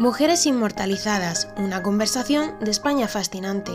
Mujeres Inmortalizadas, una conversación de España fascinante.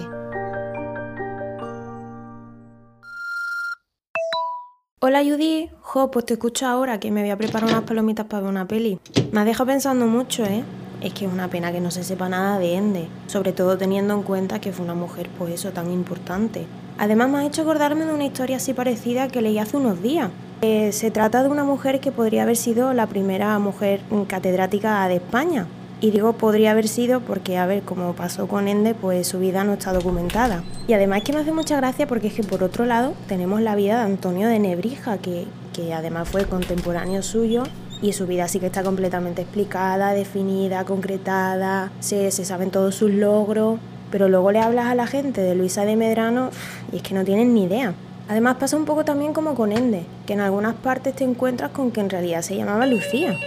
Hola Judy, jo, pues te escucho ahora que me voy a preparar unas palomitas para ver una peli. Me has dejado pensando mucho, ¿eh? Es que es una pena que no se sepa nada de Ende, sobre todo teniendo en cuenta que fue una mujer, pues tan importante. Además me ha hecho acordarme de una historia así parecida que leí hace unos días. Eh, se trata de una mujer que podría haber sido la primera mujer catedrática de España. Y digo podría haber sido porque, a ver, como pasó con Ende, pues su vida no está documentada. Y además que me hace mucha gracia porque es que por otro lado tenemos la vida de Antonio de Nebrija, que, que además fue contemporáneo suyo y su vida sí que está completamente explicada, definida, concretada, se, se saben todos sus logros, pero luego le hablas a la gente de Luisa de Medrano y es que no tienen ni idea. Además pasa un poco también como con Ende, que en algunas partes te encuentras con que en realidad se llamaba Lucía.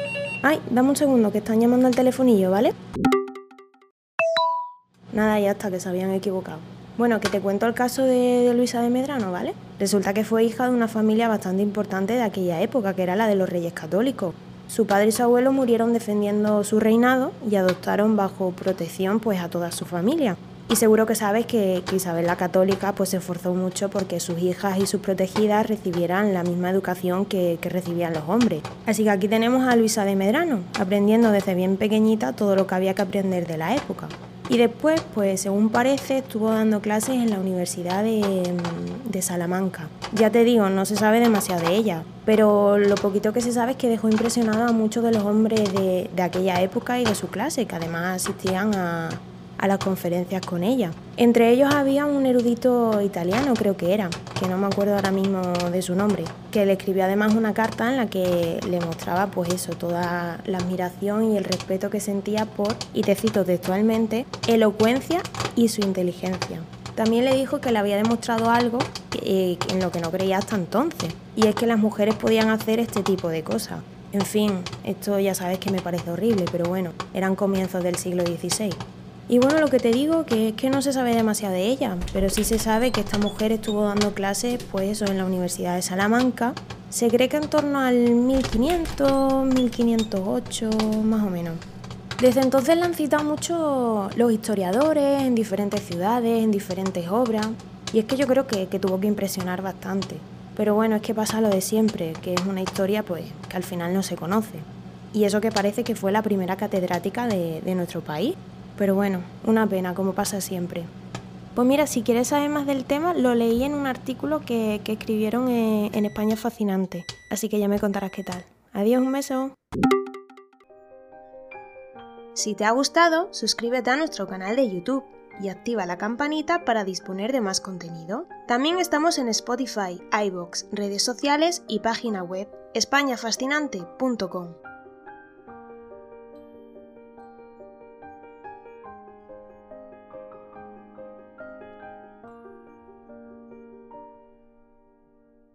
Ay, dame un segundo, que están llamando al telefonillo, ¿vale? Nada, ya está, que se habían equivocado. Bueno, que te cuento el caso de, de, Luisa de Medrano, ¿vale? Resulta que fue hija de una familia bastante importante de aquella época, que era la de los reyes católicos. Su padre y su abuelo murieron defendiendo su reinado y adoptaron bajo protección pues a toda su familia. Y seguro que sabes que, Isabel la Católica pues, se esforzó mucho porque sus hijas y sus protegidas recibieran la misma educación que, que, recibían los hombres. Así que aquí tenemos a Luisa de Medrano, aprendiendo desde bien pequeñita todo lo que había que aprender de la época. Y después, pues según parece, estuvo dando clases en la Universidad de, de Salamanca. Ya te digo, no se sabe demasiado de ella, pero lo poquito que se sabe es que dejó impresionado a muchos de los hombres de, de aquella época y de su clase, que además asistían a, a las conferencias con ella. Entre ellos había un erudito italiano, creo que era, que no me acuerdo ahora mismo de su nombre, que le escribió además una carta en la que le mostraba pues eso, toda la admiración y el respeto que sentía por, y te cito textualmente, elocuencia y su inteligencia. También le dijo que le había demostrado algo eh, en lo que no creía hasta entonces, y es que las mujeres podían hacer este tipo de cosas. En fin, esto ya sabes que me parece horrible, pero bueno, eran comienzos del siglo XVI. Y bueno, lo que te digo que es que no se sabe demasiado de ella, pero sí se sabe que esta mujer estuvo dando clases pues en la Universidad de Salamanca. Se cree que en torno al 1500, 1508, más o menos. Desde entonces la han citado mucho los historiadores en diferentes ciudades, en diferentes obras, y es que yo creo que, que tuvo que impresionar bastante. Pero bueno, es que pasa lo de siempre, que es una historia pues que al final no se conoce. Y eso que parece que fue la primera catedrática de, de nuestro país. Pero bueno, una pena, como pasa siempre. Pues mira, si quieres saber más del tema, lo leí en un artículo que, escribieron en, en España Fascinante. Así que ya me contarás qué tal. Adiós, un beso. Si te ha gustado, suscríbete a nuestro canal de YouTube y activa la campanita para disponer de más contenido. También estamos en Spotify, iBox, redes sociales y página web españafascinante.com.